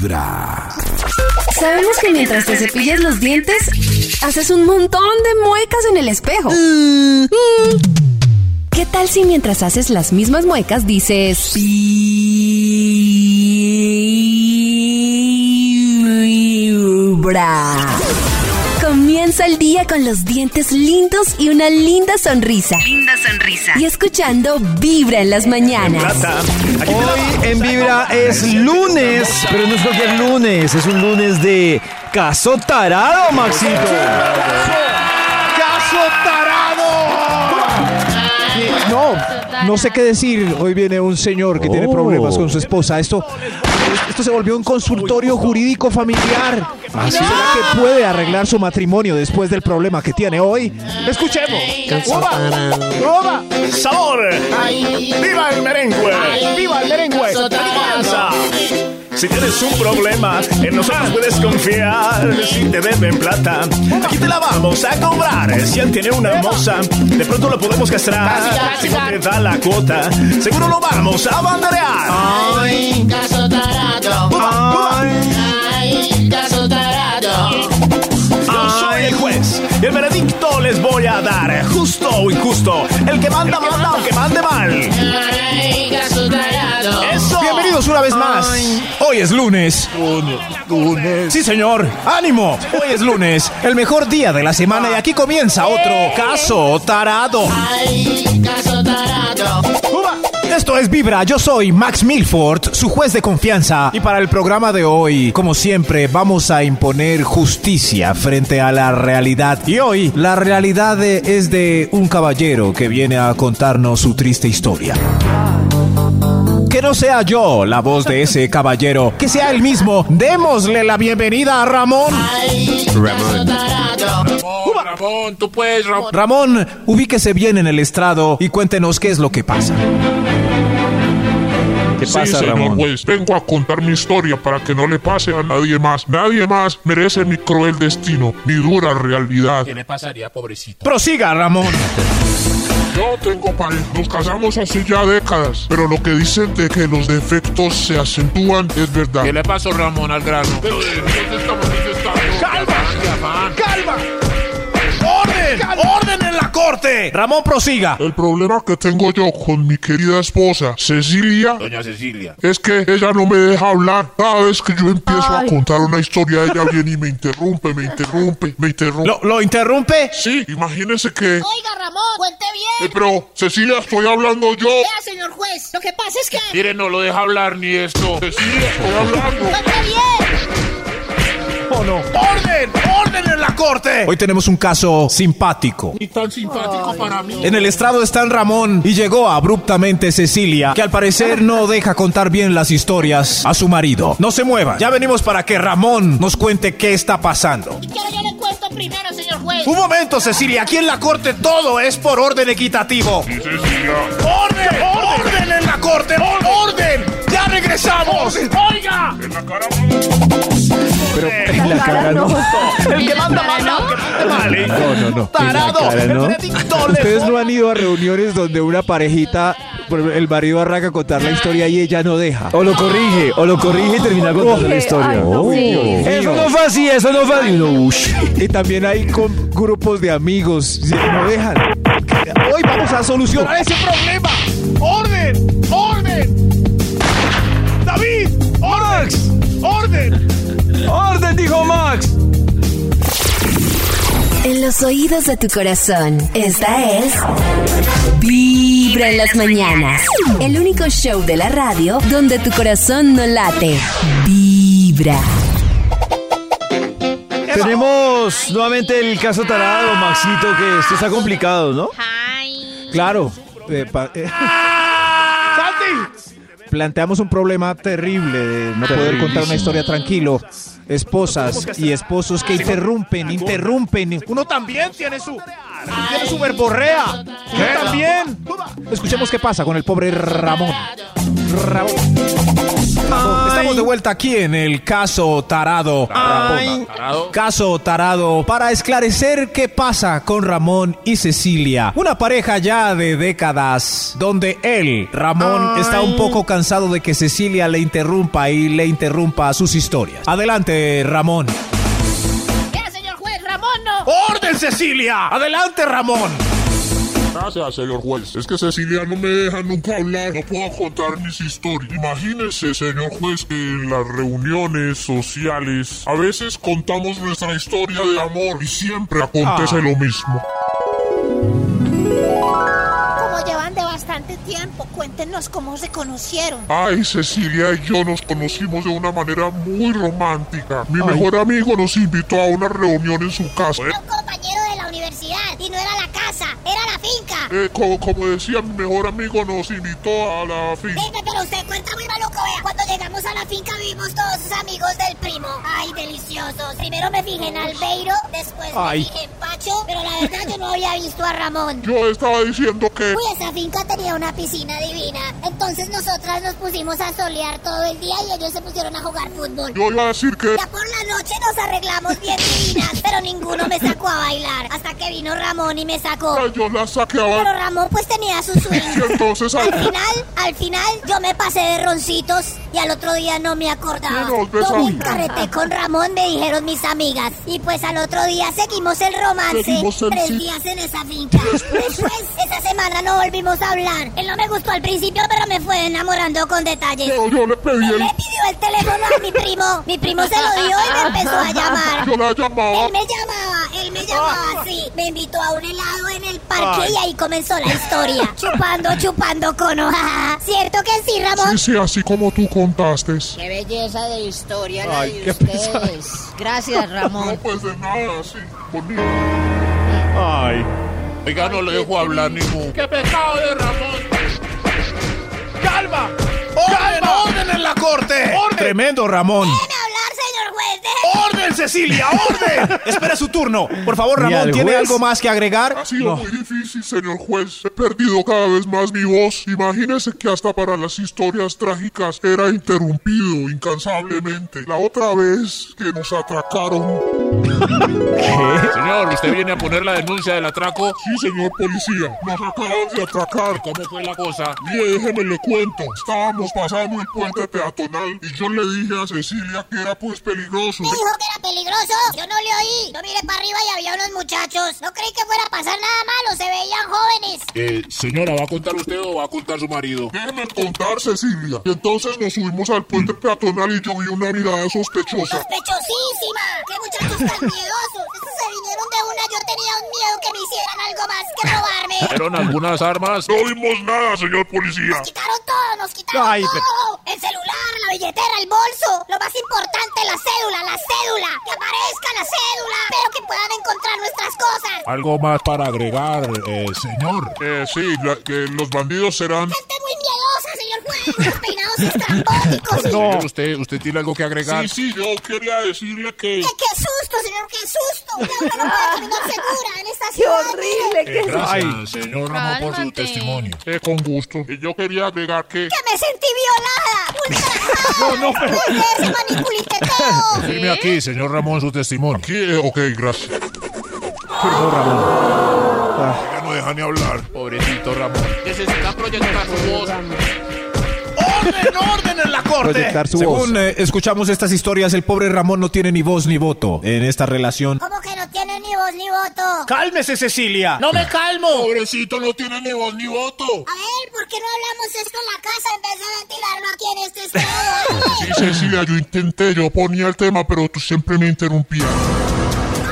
Vibra. Sabemos que mientras te cepillas los dientes, haces un montón de muecas en el espejo. Mm. ¿Qué tal si mientras haces las mismas muecas dices... Vibra? Comienza el día con los dientes lindos y una linda sonrisa. Linda sonrisa. Y escuchando Vibra en las mañanas. Hoy en Vibra es lunes, pero no es cualquier lunes, es un lunes de caso tarado, Maxito. ¡Caso tarado! No, sé qué decir. Hoy viene un señor que tiene Oh. problemas con su esposa. Esto, esto se volvió un consultorio jurídico familiar. ¿Será que puede arreglar su matrimonio después del problema que tiene hoy? Escuchemos. ¡Uva! ¡Uva! ¡Sabor! ¡Viva el merengue! ¡Viva el merengue! Si tienes un problema, en nosotros puedes confiar. Si te deben plata, aquí te la vamos a cobrar. Si él tiene una hermosa, de pronto lo podemos castrar. Si no te da la cuota, seguro lo vamos a banderear. Ay, caso tarado. Ay, caso tarado. Yo soy el juez y el veredicto les voy a dar. Justo o injusto, el que manda, manda, aunque mande mal. Una vez más. Hoy es lunes. Sí, señor. ¡Ánimo! Hoy es lunes, el mejor día de la semana y aquí comienza otro caso tarado. Ay, caso tarado. Esto es Vibra, yo soy Max Milford, su juez de confianza. Y para el programa de hoy, como siempre, vamos a imponer justicia frente a la realidad. Y hoy, la realidad de- es de un caballero que viene a contarnos su triste historia. Que no sea yo la voz de ese caballero, que sea él mismo. Démosle la bienvenida a Ramón. Ay, tarado. Ramón, tú puedes, Ramón. Ramón, ubíquese bien en el estrado y cuéntenos qué es lo que pasa. ¿Qué sí, pasa, señor Ramón? juez. Vengo a contar mi historia para que no le pase a nadie más. Nadie más merece mi cruel destino, mi dura realidad. ¿Qué le pasaría, pobrecito? Prosiga, Ramón. Yo tengo pareja. Nos casamos hace ya décadas. Pero lo que dicen de que los defectos se acentúan es verdad. ¿Qué le pasó, Ramón, al grano? Pero ¿de dónde estamos intentando? ¡Calma! ¡Calma! ¡Orden! ¡Orden en la corte! Ramón, prosiga. El problema que tengo yo con mi querida esposa, Cecilia, Doña Cecilia. es que ella no me deja hablar. Cada vez que yo empiezo a contar una historia, ella viene y me interrumpe, me interrumpe, me interrumpe. ¿Lo, lo interrumpe? Sí, imagínese que... Oiga, Cuente Eh, bien. pero, Cecilia, estoy hablando yo. Vea, señor juez, lo que pasa es que... Mire, no lo deja hablar ni esto. Cecilia, estoy hablando. Cuente bien. ¿O no? ¡Orden! ¡Orden en la corte! Hoy tenemos un caso simpático. Y tan simpático para mí. En el estrado está Ramón y llegó abruptamente Cecilia, que al parecer no deja contar bien las historias a su marido. No se mueva, ya venimos para que Ramón nos cuente qué está pasando. Y quiero yo le cuento primero, Un momento, Cecilia, aquí en la corte todo es por orden equitativo. Cecilia, ¡Orden! ¡Orden en la corte! ¡Orden! ¡Ya regresamos! ¡Oiga! en la cara. Pero en la cara no. El que manda, mal. No, no, no. ¿no? le Ustedes no han ido a reuniones donde una parejita, el marido arranca a contar la historia y ella no deja. O lo corrige, o lo corrige y termina contando la historia. Oh. Eso no fue así, eso no fue así. Y también hay con grupos de amigos, si no dejan. Hoy vamos a solucionar ese problema. ¡Orden! Los oídos de tu corazón, esta es Vibra en las mañanas. El único show de la radio donde tu corazón no late. Vibra. Tenemos nuevamente el caso tarado, Maxito, que esto está complicado, ¿no? Claro. eh, pa- eh. Planteamos un problema terrible de no poder contar una historia tranquilo. Esposas y esposos que interrumpen, interrumpen. Uno también tiene su, tiene su verborrea. Uno también. Escuchemos qué pasa con el pobre Ramón. Ramón. Estamos de vuelta aquí en el caso Tarado. Tarado. Caso Tarado para esclarecer qué pasa con Ramón y Cecilia, una pareja ya de décadas donde él, Ramón, Ay. está un poco cansado de que Cecilia le interrumpa y le interrumpa sus historias. Adelante, Ramón. Ya, señor juez, Ramón no. ¡Orden, Cecilia! Adelante, Ramón. Gracias, señor juez. Es que Cecilia no me deja nunca hablar. No puedo contar mis historias. Imagínese, señor juez, que en las reuniones sociales a veces contamos nuestra historia de amor y siempre acontece Ah. lo mismo. Como llevan de bastante tiempo, cuéntenos cómo se conocieron. Ay, Cecilia y yo nos conocimos de una manera muy romántica. Mi mejor amigo nos invitó a una reunión en su casa. Era un compañero de la universidad y no era la casa, era la finca. Eh, como, como decía, mi mejor amigo nos invitó a la finca. Dime, pero usted cuenta muy maluco, vea. Cuando llegamos a la finca vimos todos sus amigos del primo. Ay, deliciosos. Primero me fijé en Albeiro, después Ay. me fijé en Pacho, pero la verdad yo no había visto a Ramón. Yo estaba diciendo que... Uy, esa finca tenía una piscina divina. Entonces nosotras nos pusimos a solear todo el día y ellos se pusieron a jugar fútbol. Yo iba a decir que... Ya por la noche nos arreglamos bien divinas, pero ninguno me sacó a bailar. Hasta que vino Ramón y me sacó. Yo la saqué a Pero bailar. Ramón pues tenía su Y swing. entonces... Al final, al final, yo me pasé de roncitos y al otro día no me acordaba. Sí, Yo encarreté con Ramón, me dijeron mis amigas. Y pues al otro día seguimos el romance. Seguimos el tres sí. días en esa finca. Después, esa semana no volvimos a hablar. Él no me gustó al principio, pero me fue enamorando con detalles. Yo, yo le pedí Él el... le pidió el teléfono a mi primo. Mi primo se lo dio y me empezó a llamar. Yo la llamaba. Él me llamaba, él me llamaba así. Me invitó a un helado en el parque y ahí comenzó la historia. chupando, chupando cono. ¿Cierto que sí, Ramón? Sí, sí, así como tú contaste. Qué belleza de historia la Ay, de qué ustedes. Gracias, No, Ramón. pues de nada, sí. Bonito. Ay. Oiga, no le dejo hablar ningún. ¡Qué pecado de Ramón! ¡Calma! ¡Orden, orden en la corte! Tremendo, Ramón. Cecilia! ¡Orden! Espera su turno. Por favor, Ramón, ¿tiene algo más que agregar? Ha sido muy difícil, señor juez. He perdido cada vez más mi voz. Imagínese que hasta para las historias trágicas era interrumpido incansablemente. La otra vez que nos atracaron. Señor, ¿usted viene a poner la denuncia del atraco? Sí, señor policía. Nos acaban de atracar. ¿Cómo fue la cosa? Mire, déjeme le cuento. Estábamos pasando el puente peatonal y yo le dije a Cecilia que era pues peligroso. ¿Me dijo que era peligroso? Yo no le oí. Yo miré para arriba y había unos muchachos. No creí que fuera a pasar nada malo. Se veían jóvenes. Eh, señora, ¿va a contar usted o va a contar su marido? Déjeme contar, Cecilia. Y entonces nos subimos al puente peatonal y yo vi una mirada sospechosa. ¡Sospechosísima! ¡Qué muchachos tan miedosos! Se vinieron de una. Yo tenía un miedo que me hicieran algo más que robarme. ¿Vieron algunas armas? No vimos nada, señor policía. Nos quitaron todo, nos quitaron Ay, pero- todo. El celular, la billetera, el bolso. Lo más importante, la cédula, la cédula. Que aparezca la cédula, pero que puedan encontrar nuestras cosas. ¿Algo más para agregar, eh, señor? Eh, sí, la- que los bandidos serán... Gente muy miedosa, Los peinados estrambóticos. Señor, ¿usted, ¿usted tiene algo que agregar? Sí, sí, yo quería decirle que... ¡Qué, qué susto, señor! ¡Qué susto! Una uno no puede caminar segura en esta ¡Qué ciudad. horrible! Eh, ¡Qué gracias, señor Ramón, por su testimonio. Eh, con gusto. Y yo quería agregar que... ¡Que me sentí violada! ¡Ultrajada! No, no, pero... ¡Ese maniculiteteo! Firme aquí, señor Ramón, su testimonio. Aquí, eh, ok, gracias. Ya no deja ni hablar. Pobrecito Ramón. Necesita proyectar su voz. ¡Orden, orden en la corte! Proyectar su Según voz. eh, escuchamos estas historias, el pobre Ramón no tiene ni voz ni voto en esta relación. ¿Cómo que no tiene ni voz ni voto? ¡Cálmese, Cecilia! ¡No me calmo! Pobrecito no tiene ni voz ni voto. A ver, ¿por qué no hablamos esto en la casa en vez de ventilarlo aquí en este estrado? Sí, Cecilia, yo intenté, yo ponía el tema, pero tú siempre me interrumpías.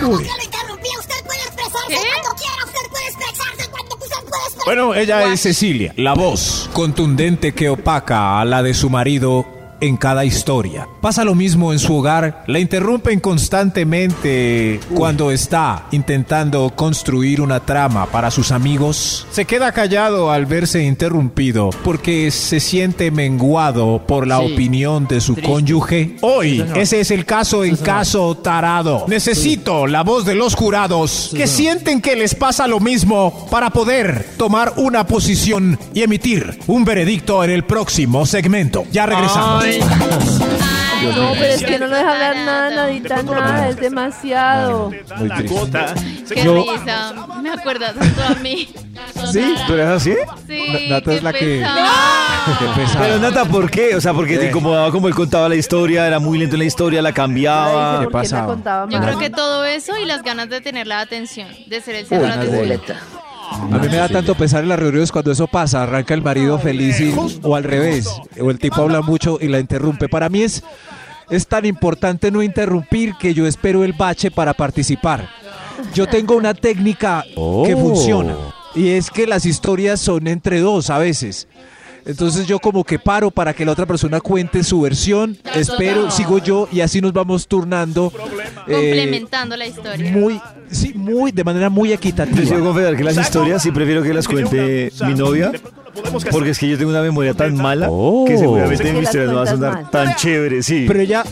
¿Cómo que lo interrumpí? Usted puede expresarse cuando quiera. Usted puede expresarse cuando usted puede expresarse. Bueno, ella es Cecilia, la voz contundente que opaca a la de su marido en cada historia. Pasa lo mismo en su hogar, la interrumpen constantemente cuando está intentando construir una trama para sus amigos. Se queda callado al verse interrumpido porque se siente menguado por la Sí. opinión de su Triste. cónyuge. Hoy, ese es el caso en caso tarado. Necesito la voz de los jurados que sienten que les pasa lo mismo para poder tomar una posición y emitir un veredicto en el próximo segmento. Ya regresamos. No, pero es que no lo deja hablar nada, nadita, nada, es demasiado. Muy triste. Qué Yo- risa. Me acuerdas tanto a mí. ¿Sí? ¿Tú eres así? Sí. Nata es qué la que-. Qué. Pero Nata, ¿por qué? O sea, porque te incomodaba como él contaba la historia, era muy lento en la historia, la cambiaba. ¿Por qué pasaba? Yo creo que todo eso y las ganas de tener la atención, de ser el centro de atención. A mí me da tanto pesar en las reuniones cuando eso pasa. Arranca el marido feliz y- o al revés. O el tipo habla mucho y la interrumpe. Para mí es, es tan importante no interrumpir que yo espero el bache para participar. Yo tengo una técnica que Oh. funciona. Y es que las historias son entre dos a veces. Entonces yo como que paro para que la otra persona cuente su versión, espero, sigo yo y así nos vamos turnando. eh, Complementando la historia. muy, sí, muy, de manera muy equitativa. Yo quiero confesar que las historias sí prefiero que las cuente mi novia. Porque es que yo tengo una memoria tan mala que seguramente Es que mis las historias no van a sonar mal. tan chéveres, sí. Pero ella,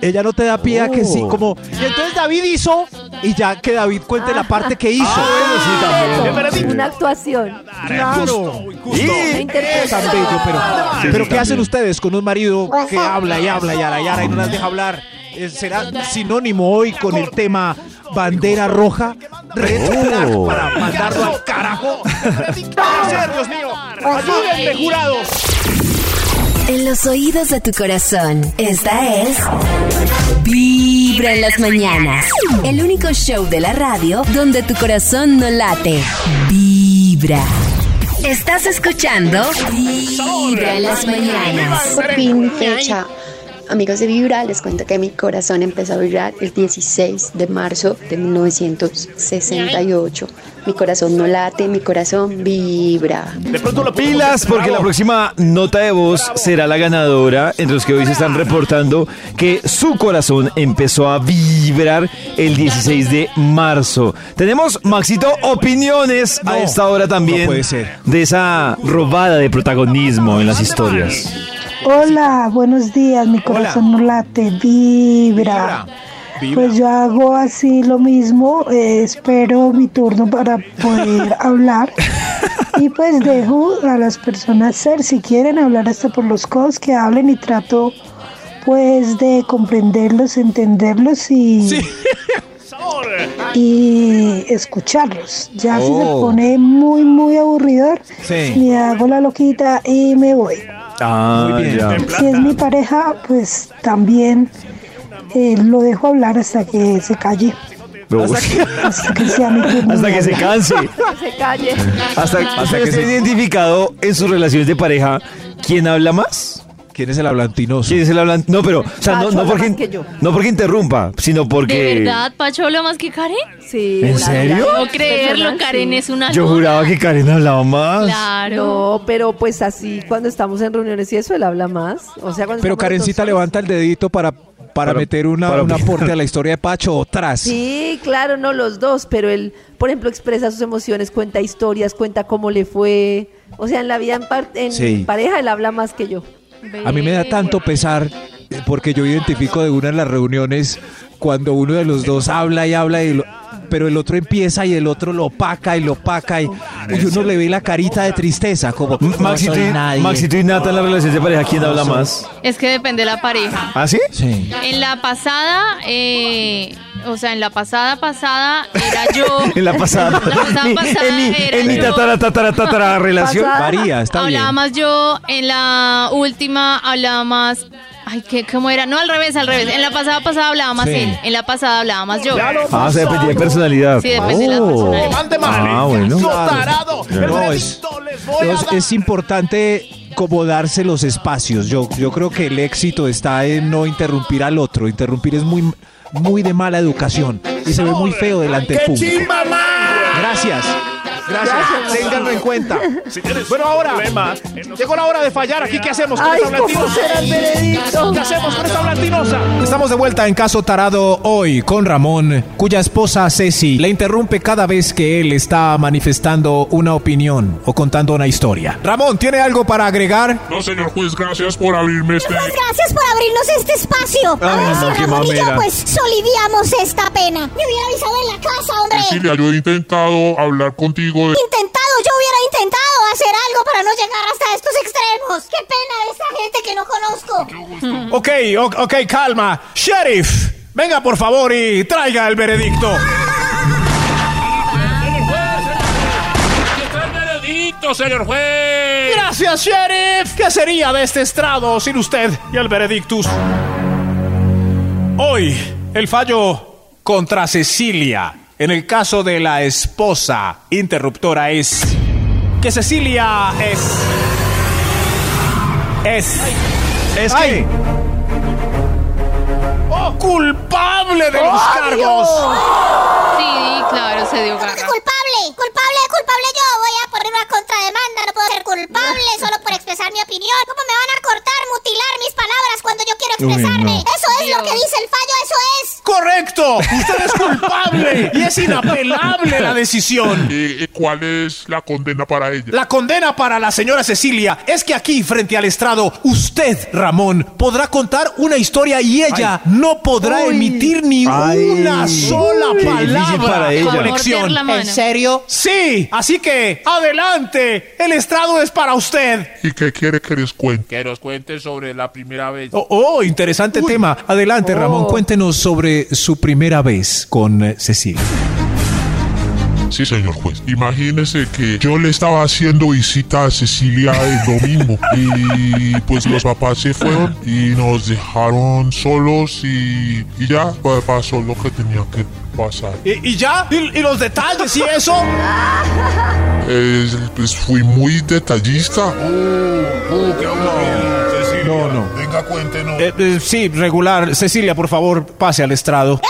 ella no te da pie a que sí, Oh. como. Y entonces David hizo, y ya que David cuente la parte que hizo. Ah, bueno, sí, también. Una actuación. claro. Interpretación. tan bello, pero, Sí, pero sí, ¿qué hacen ustedes con un marido que habla y habla y ara y ara y no las deja hablar? Eh, ¿Será sinónimo hoy con el tema bandera roja? Red Oh. para mandarlo al carajo. Ayúdenme, jurados. En los oídos de tu corazón, esta es Vibra en las mañanas. El único show de la radio donde tu corazón no late. Vibra. Estás escuchando Vibra en las mañanas. Por fin fecha. Amigos de Vibra, les cuento que mi corazón empezó a vibrar el 16 de marzo de 1968. Mi corazón no late, mi corazón vibra. De pronto lo Pilas, porque la próxima nota de voz será la ganadora, entre los que hoy se están reportando que su corazón empezó a vibrar el 16 de marzo. Tenemos, Maxito, opiniones a esta hora también no puede ser. de esa robada de protagonismo en las historias. Hola, buenos días, mi corazón no late, vibra. Pues yo hago así lo mismo, eh, espero mi turno para poder hablar. Y pues dejo a las personas ser, si quieren hablar hasta por los codos, que hablen y trato pues de comprenderlos, entenderlos y, y escucharlos. Ya si se Oh. pone muy, muy aburridor, Sí. me hago la loquita y me voy. Ah, Muy bien. ya. Si es mi pareja, pues también eh, lo dejo hablar hasta que se calle, hasta que sea mi turno. Hasta que se canse. Que se calle. Hasta, hasta que se ha identificado en sus relaciones de pareja quién habla más. ¿Quién es el hablantinoso? ¿Quién es el hablante? No, pero, o sea, no, no, porque, más que yo. no porque interrumpa, sino porque. ¿De verdad, Pacho habla más que Karen? Sí. ¿En serio? No creerlo, Karen sí. es una Yo juraba que Karen hablaba más. Claro. No, pero pues así, cuando estamos en reuniones y eso, él habla más. O sea, cuando Pero Karencita levanta el dedito para, para, Para- meter una, para un aporte a la historia de Pacho o tras. Sí, claro, no los dos, pero él, por ejemplo, expresa sus emociones, cuenta historias, cuenta cómo le fue. O sea, en la vida en, par- en Sí. pareja él habla más que yo. A mí me da tanto pesar eh, porque yo identifico de una de las reuniones cuando uno de los dos habla y habla y lo- pero el otro empieza y el otro lo opaca y lo opaca y, y uno le ve la carita de tristeza como no Maxito, soy y, nadie. Maxito y Nata en la relación de pareja, ¿quién habla más? Es que depende de la pareja. ¿Ah, sí? Sí. En la pasada, eh, o sea, en la pasada pasada era yo. En la pasada. La pasada Mi- pasada en mi, era en mi tatara, tatara, tatara relación. Pasada. Varía, está bien. hablaba más yo, en la última hablaba más. Ay, ¿qué, ¿cómo era? No, al revés, al revés. En la pasada pasada hablaba más Sí. él. En la pasada hablaba más yo. Ah, o sea, dependía de personalidad. Sí, depende de la Oh. personalidad. Ah, bueno. tarado. No, es, es, es importante como darse los espacios. Yo, yo creo que el éxito está en no interrumpir al otro. Interrumpir es muy, muy de mala educación y se ve muy feo delante del público. Gracias. Gracias. Ténganlo en cuenta. Bueno, ahora llegó la hora de fallar. Aquí, ¿qué hacemos con Ay, esta ¿cómo blandinosa? ¿Qué hacemos con esta blandinosa? Estamos de vuelta en Caso Tarado hoy con Ramón, cuya esposa Ceci le interrumpe cada vez que él está manifestando una opinión o contando una historia. Ramón, ¿tiene algo para agregar? No, señor juez, gracias por abrirme este... Pues gracias por abrirnos este espacio. A Ay, ver no, si Ramón y yo pues soliviamos esta pena. Me hubiera avisado en la casa, hombre. Cecilia, yo he intentado hablar contigo de... Intentado, yo hubiera intentado hacer algo para no llegar hasta estos extremos. Qué pena de esta gente que no conozco. Ok, ok, calma. Sheriff, venga por favor y traiga el veredicto, señor juez. Gracias, Sheriff. ¿Qué sería de este estrado sin usted y el veredictus? Hoy, el fallo contra Cecilia en el caso de la esposa interruptora es que Cecilia es... Es... Es Ay. ¡Oh, culpable de los ¡Oh, cargos! Sí, claro, se dio garra. Culpable, culpable, culpable una contrademanda. No puedo ser culpable solo por expresar mi opinión. ¿Cómo me van a cortar, mutilar mis palabras cuando yo quiero Uy, expresarme? no. Eso es lo que dice el fallo, eso es. ¡Correcto! Usted es culpable y es inapelable la decisión. ¿Y, y cuál es la condena para ella? La condena para la señora Cecilia es que aquí, frente al estrado, usted, Ramón, podrá contar una historia y ella no podrá Uy. emitir ni Ay. una sola Qué palabra para ella. conexión. ¿En serio? Sí, así que adelante, el estrado es para usted. ¿Y qué quiere que les cuente? Que nos cuente sobre la primera vez. Oh, oh, interesante tema. Adelante, Ramón, cuéntenos sobre su primera vez con eh, Cecilia. Sí, señor juez. Imagínese que yo le estaba haciendo visita a Cecilia el domingo y pues los papás se fueron y nos dejaron solos y, y ya pa- pasó lo que tenía que pasar. ¿Y, y ya? ¿Y, y los detalles y eso? Es- pues fui muy detallista. No, no. Venga, cuéntenos. Eh, eh, sí, regular. Cecilia, por favor, pase al estrado.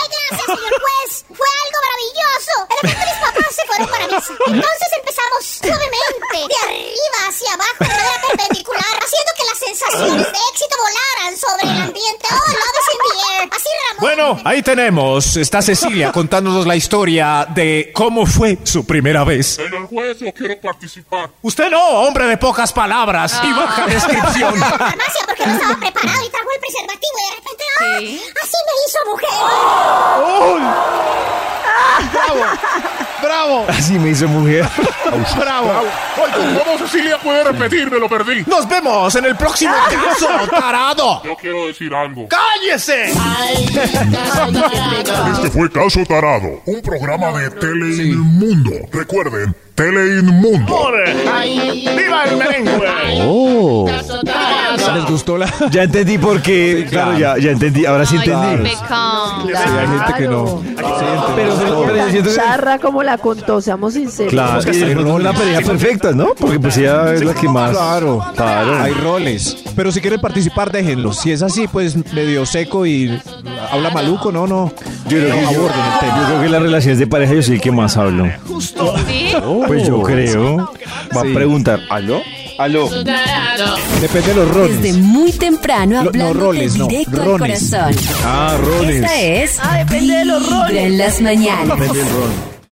Entonces empezamos suavemente, de arriba hacia abajo, de manera perpendicular, haciendo que las sensaciones de éxito volaran sobre el ambiente. Oh, love is in the air. Así, Ramón. Bueno, ahí tenemos. Está Cecilia contándonos la historia de cómo fue su primera vez. Señor juez, yo quiero participar. Usted no, hombre de pocas palabras y baja descripción. a la farmacia porque no estaba preparado y trajo el preservativo y de repente, ¡ah! Sí. Así me hizo mujer. ¡Bravo! Así me hizo mujer. ¡Bravo! Oye, ¿cómo Cecilia puede repetir? Me lo perdí. ¡Nos vemos en el próximo caso, tarado! Yo quiero decir algo. ¡Cállese! Este fue Caso Tarado, un programa de Teleinmundo. Recuerden, Teleinmundo. ¡Viva el merengue! Oh. ¿Les gustó la...? Ya entendí por qué. Claro, ya, ya entendí. Ahora sí entendí. pecado. Sí, hay gente que no. Pero, pero yo siento que- Charra como la contó, seamos sinceros. Claro, y es la pareja perfecta, ¿no? Porque pues ella es la que más. Claro. Claro. Hay roles. Pero si quieren participar, déjenlo. Si es así, pues medio seco y habla maluco, no, no. Yo creo, que yo, aborden el tema. yo creo que las relaciones de pareja yo soy el que más hablo. ¿Sí? Pues yo creo. Va Sí. a preguntar, ¿aló? ¿Aló? Depende de los roles. Desde muy temprano Lo- no, hablando roles, no, directo al rones. corazón. Ah, roles. Esta es Ah, depende de los Vibra roles. en las mañanas. Depende del rol.